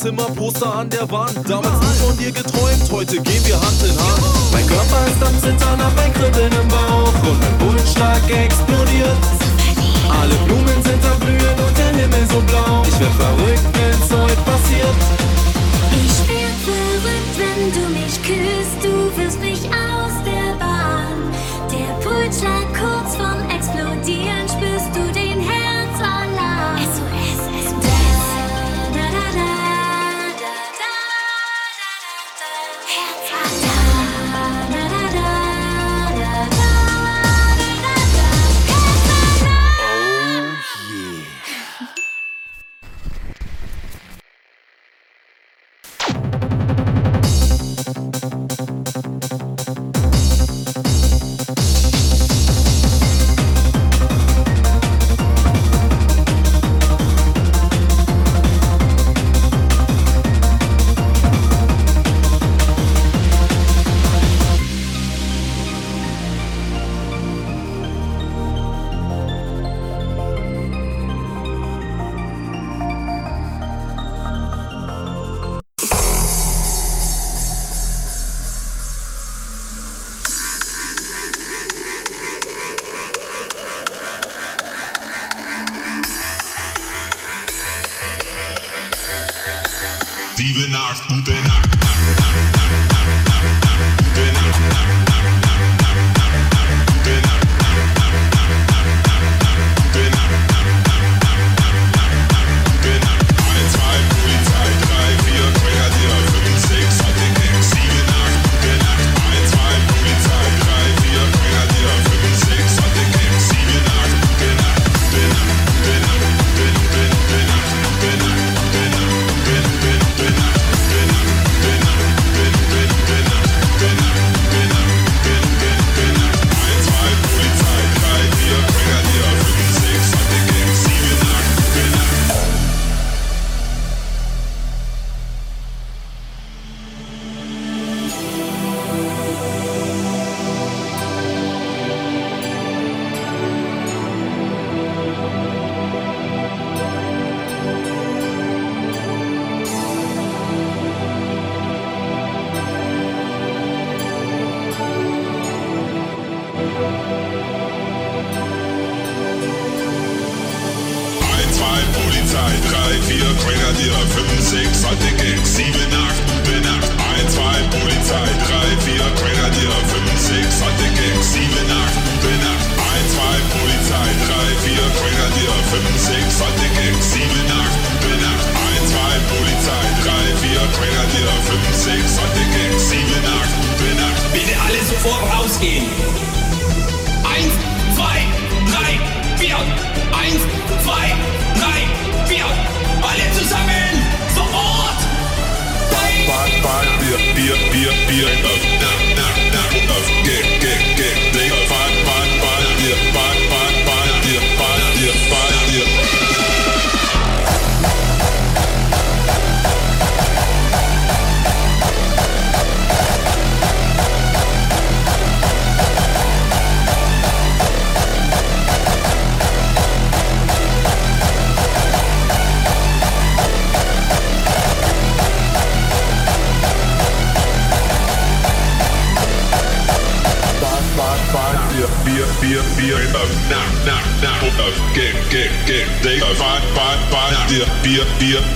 Zimmer, Poster an der Wand. Damals nur von dir geträumt, heute gehen wir Hand in Hand.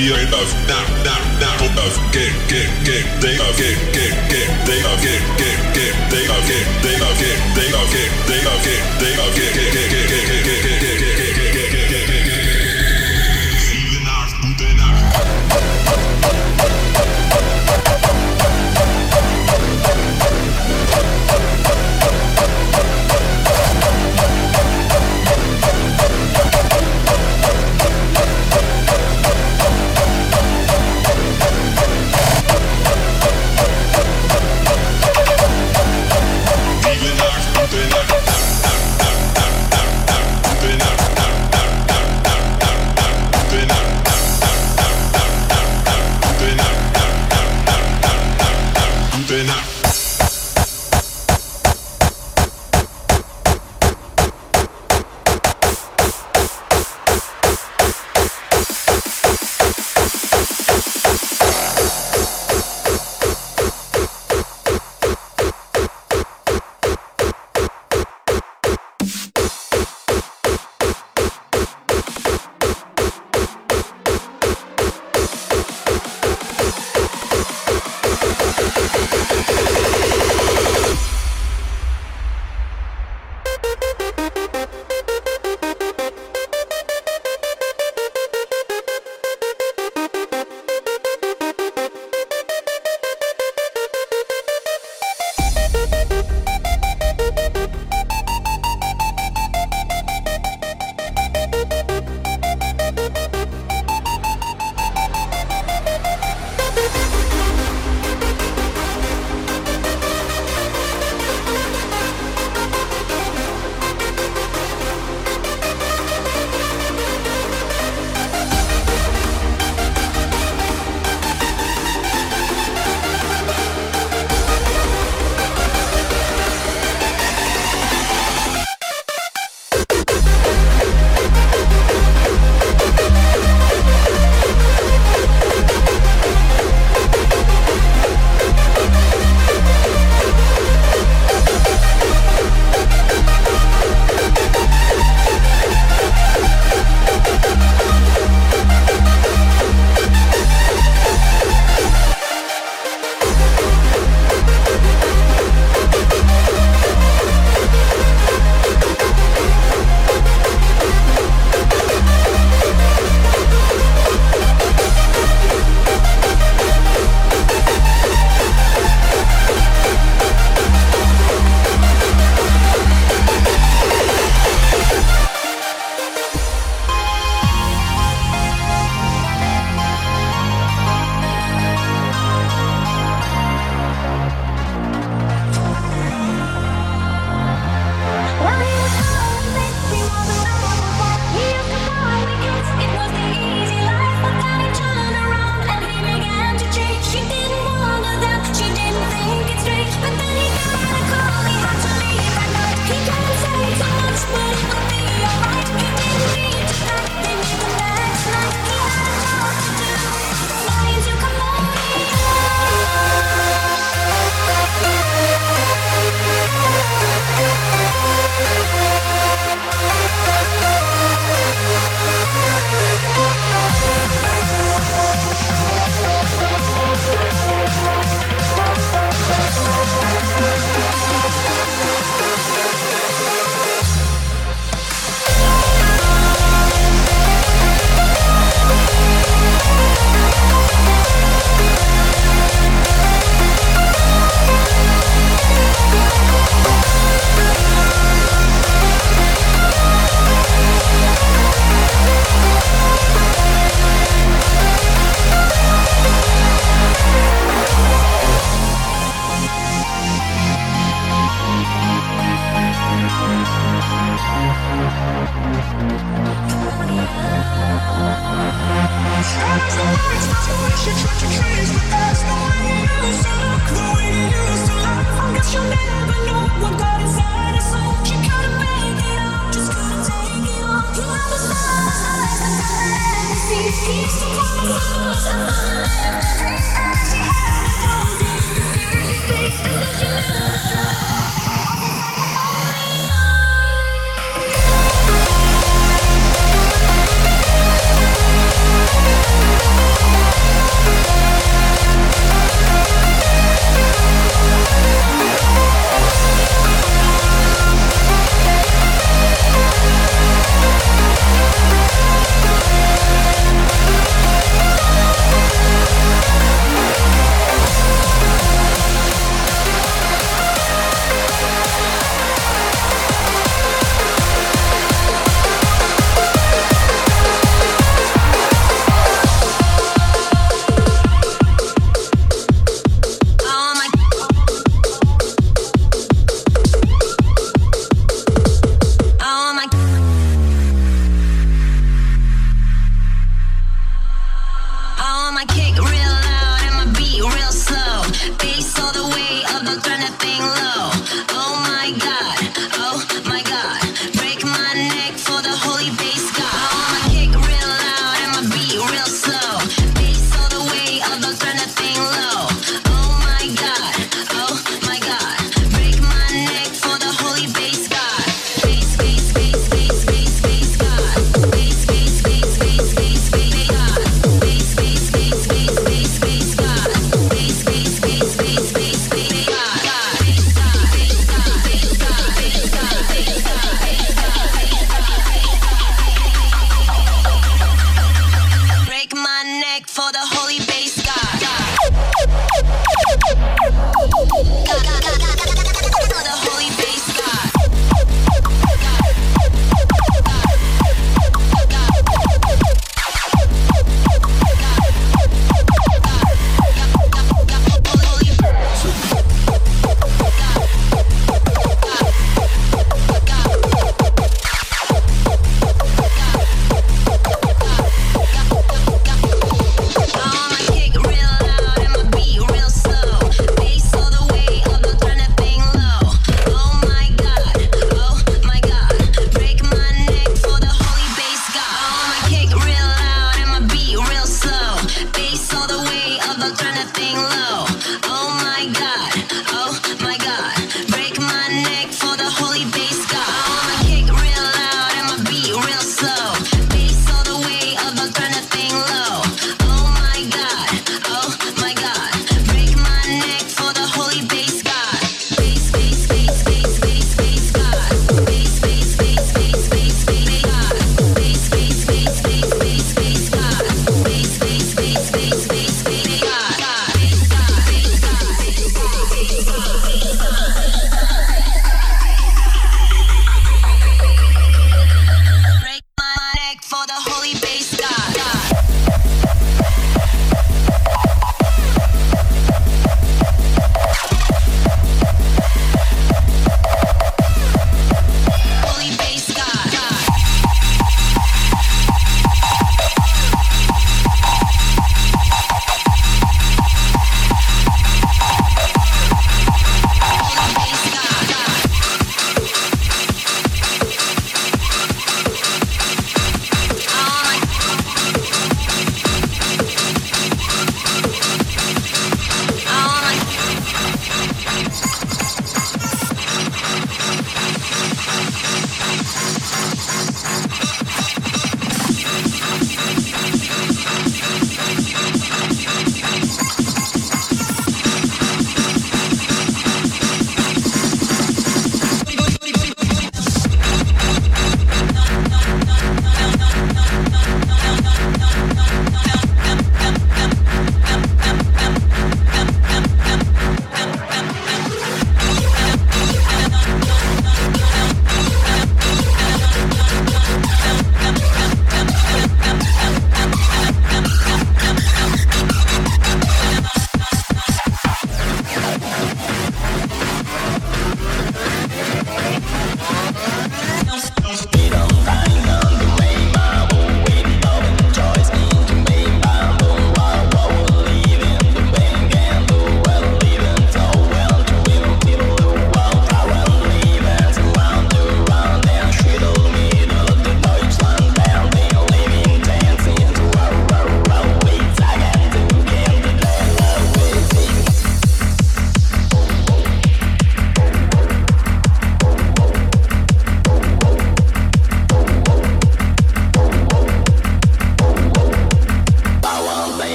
feel enough.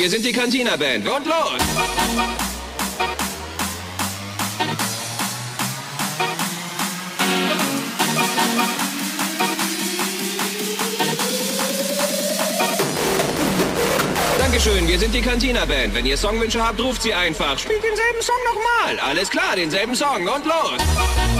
Wir sind die Cantina Band und los! Dankeschön, wir sind die Cantina Band. Wenn ihr Songwünsche habt, ruft sie einfach. Spielt denselben Song nochmal. Alles klar, denselben Song und los!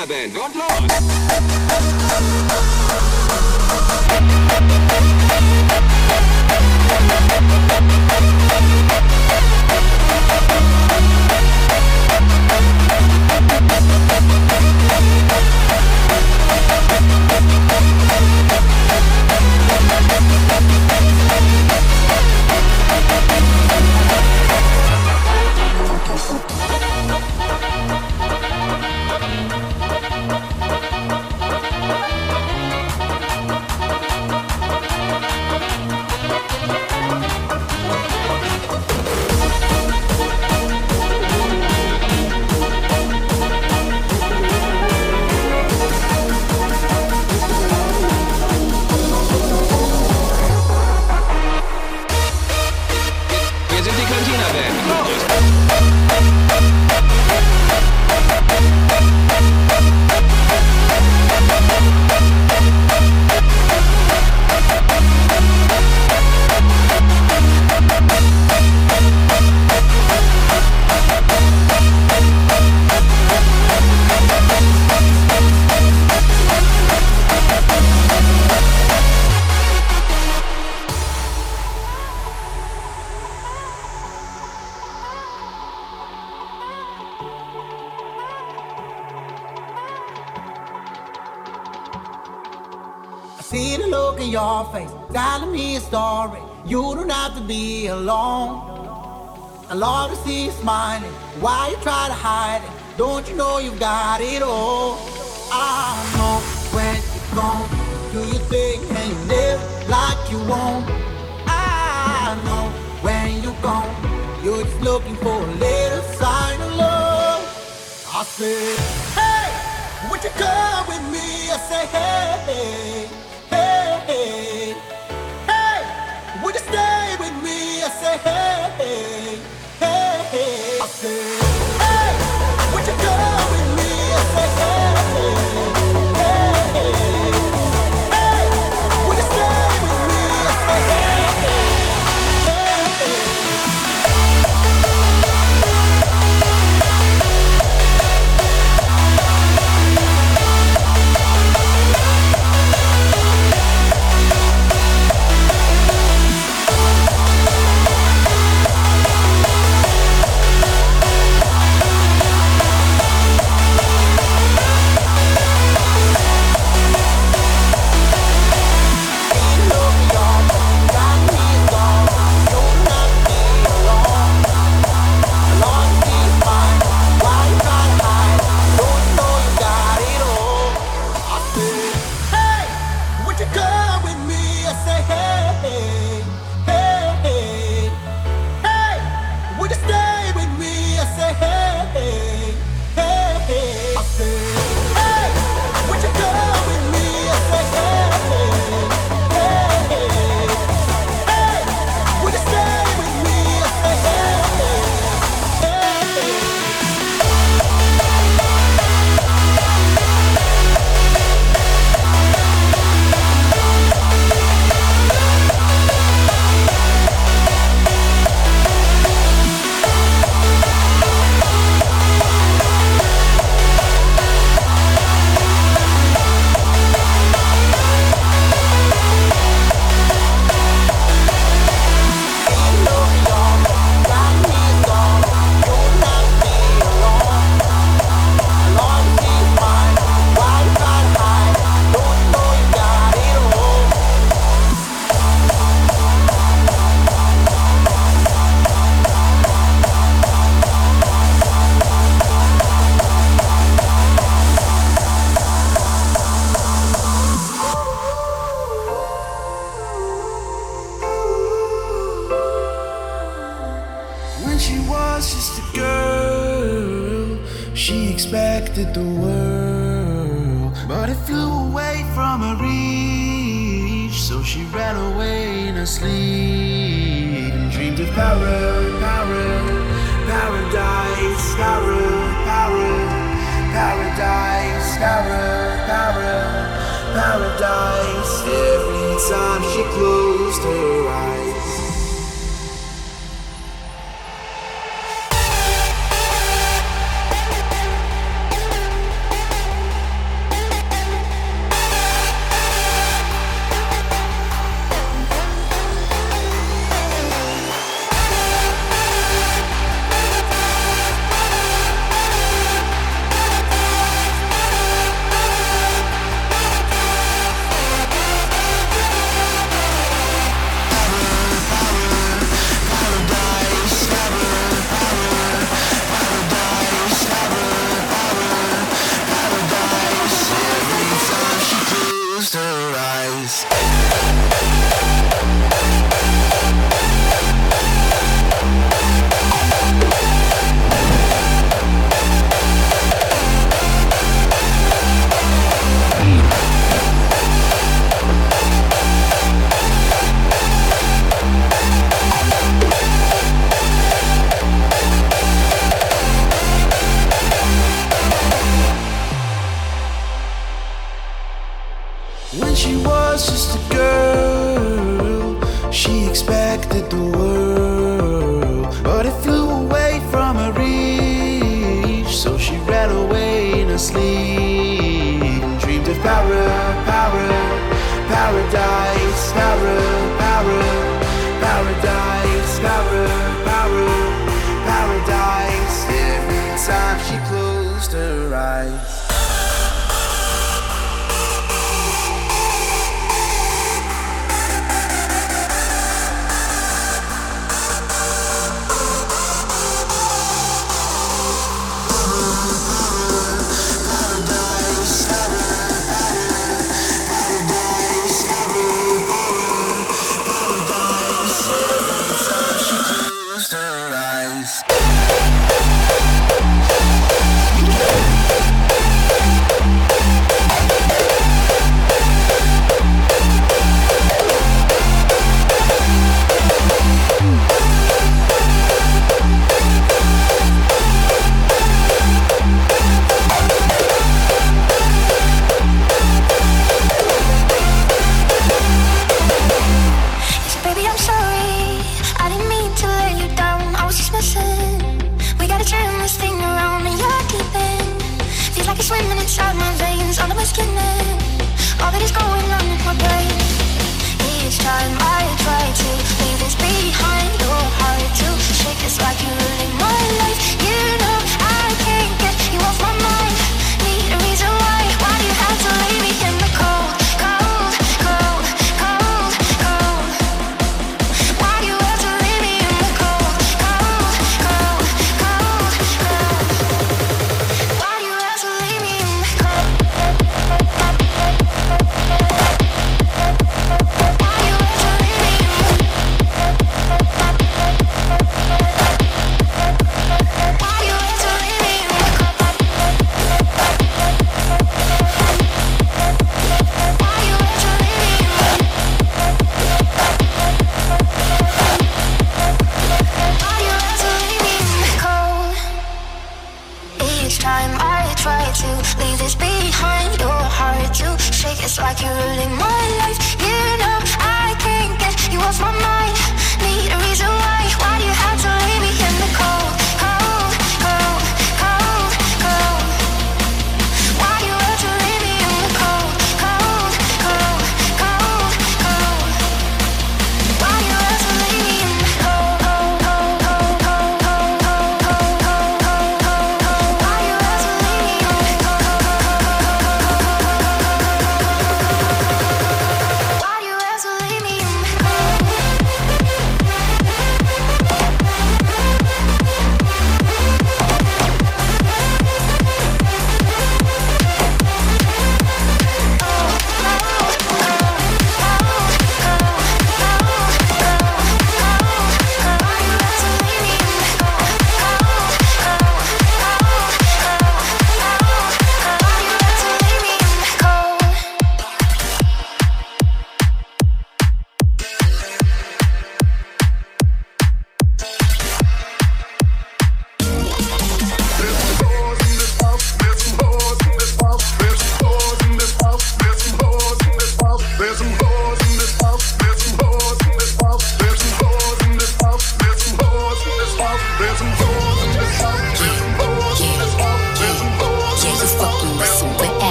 Sind die Cantina Band und los! Smiling. Why you try to hide it? Don't you know you've got it all? I know when you're gone, do you think and you live like you won't? I know when you're gone, you're just looking for a little sign of love. I said, hey, would you come with me? I say, hey,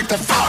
like the fire.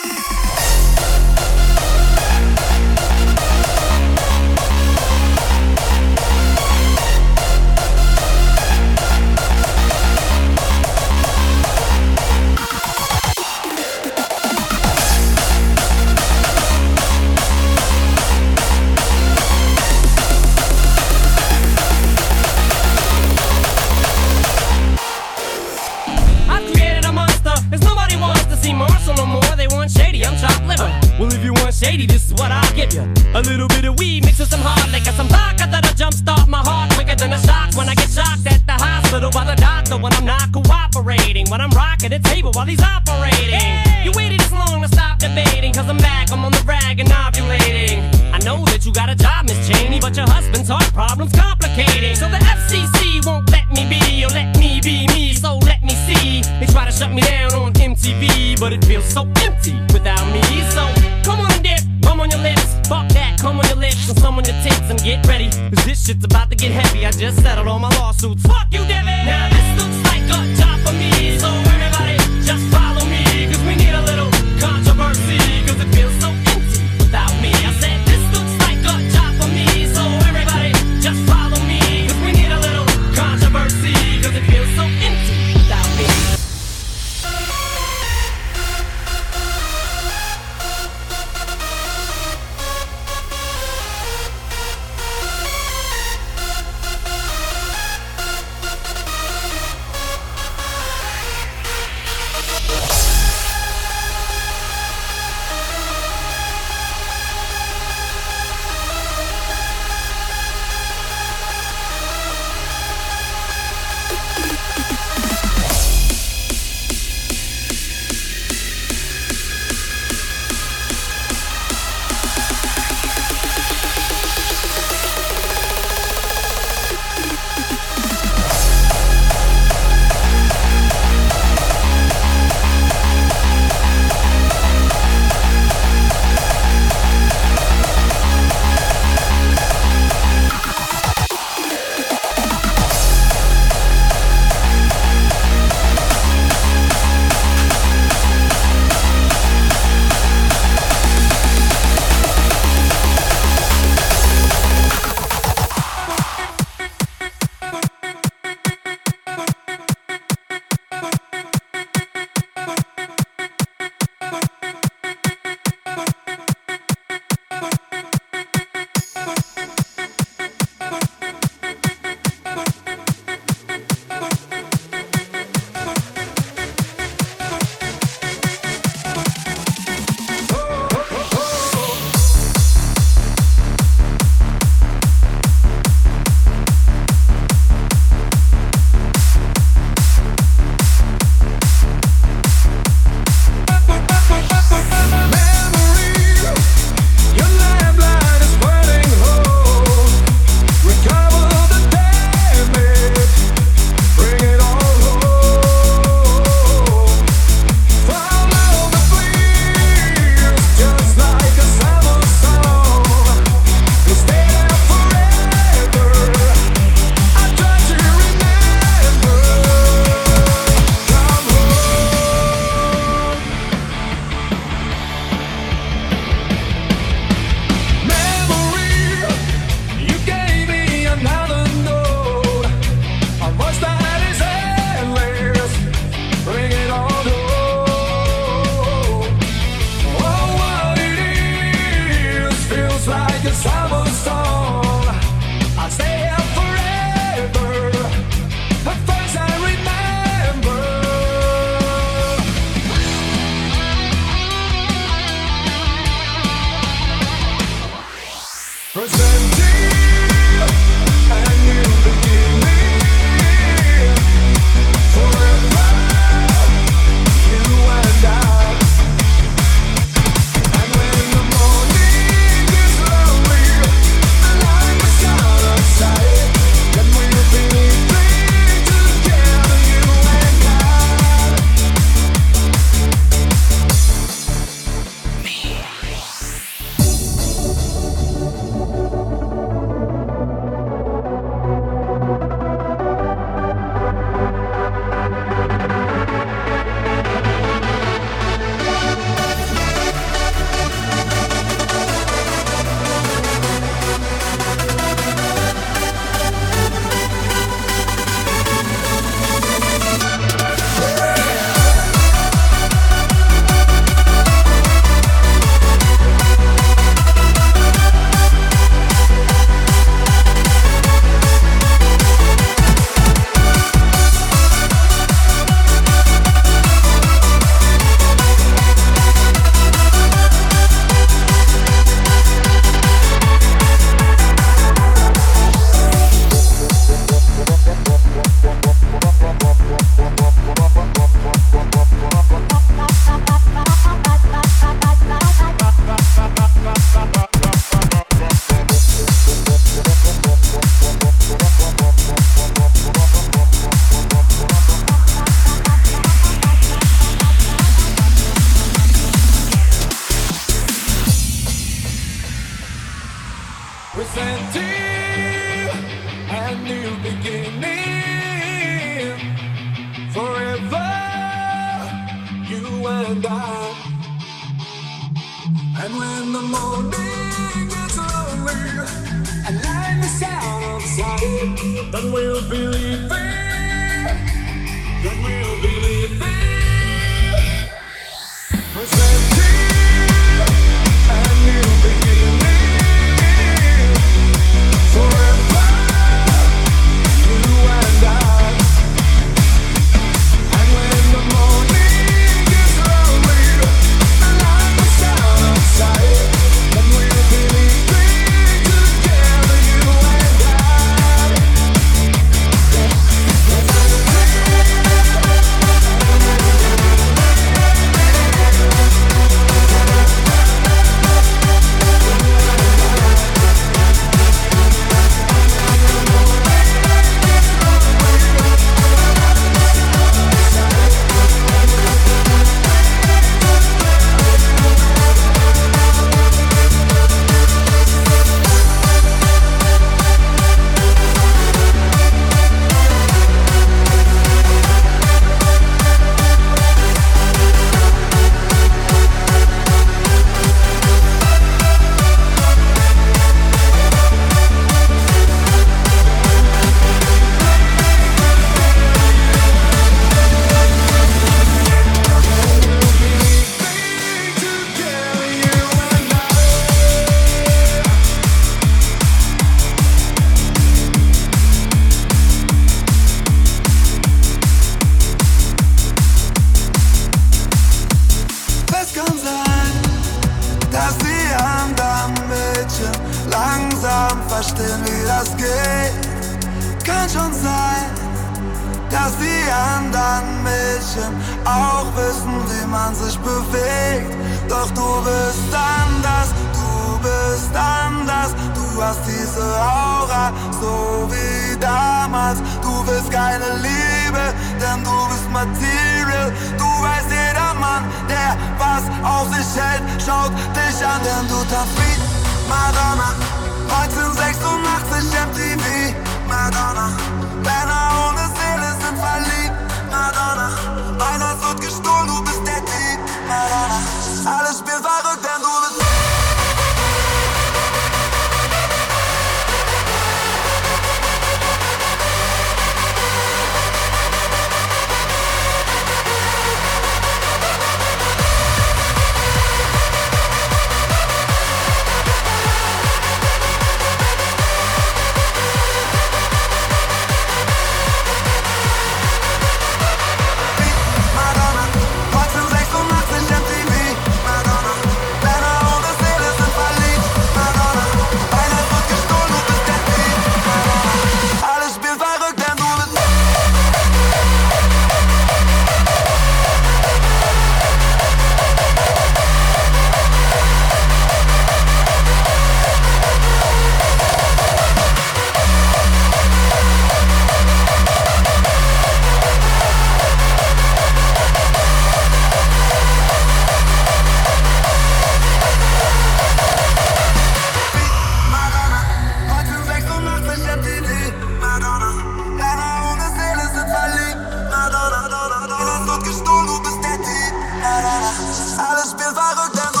I go down.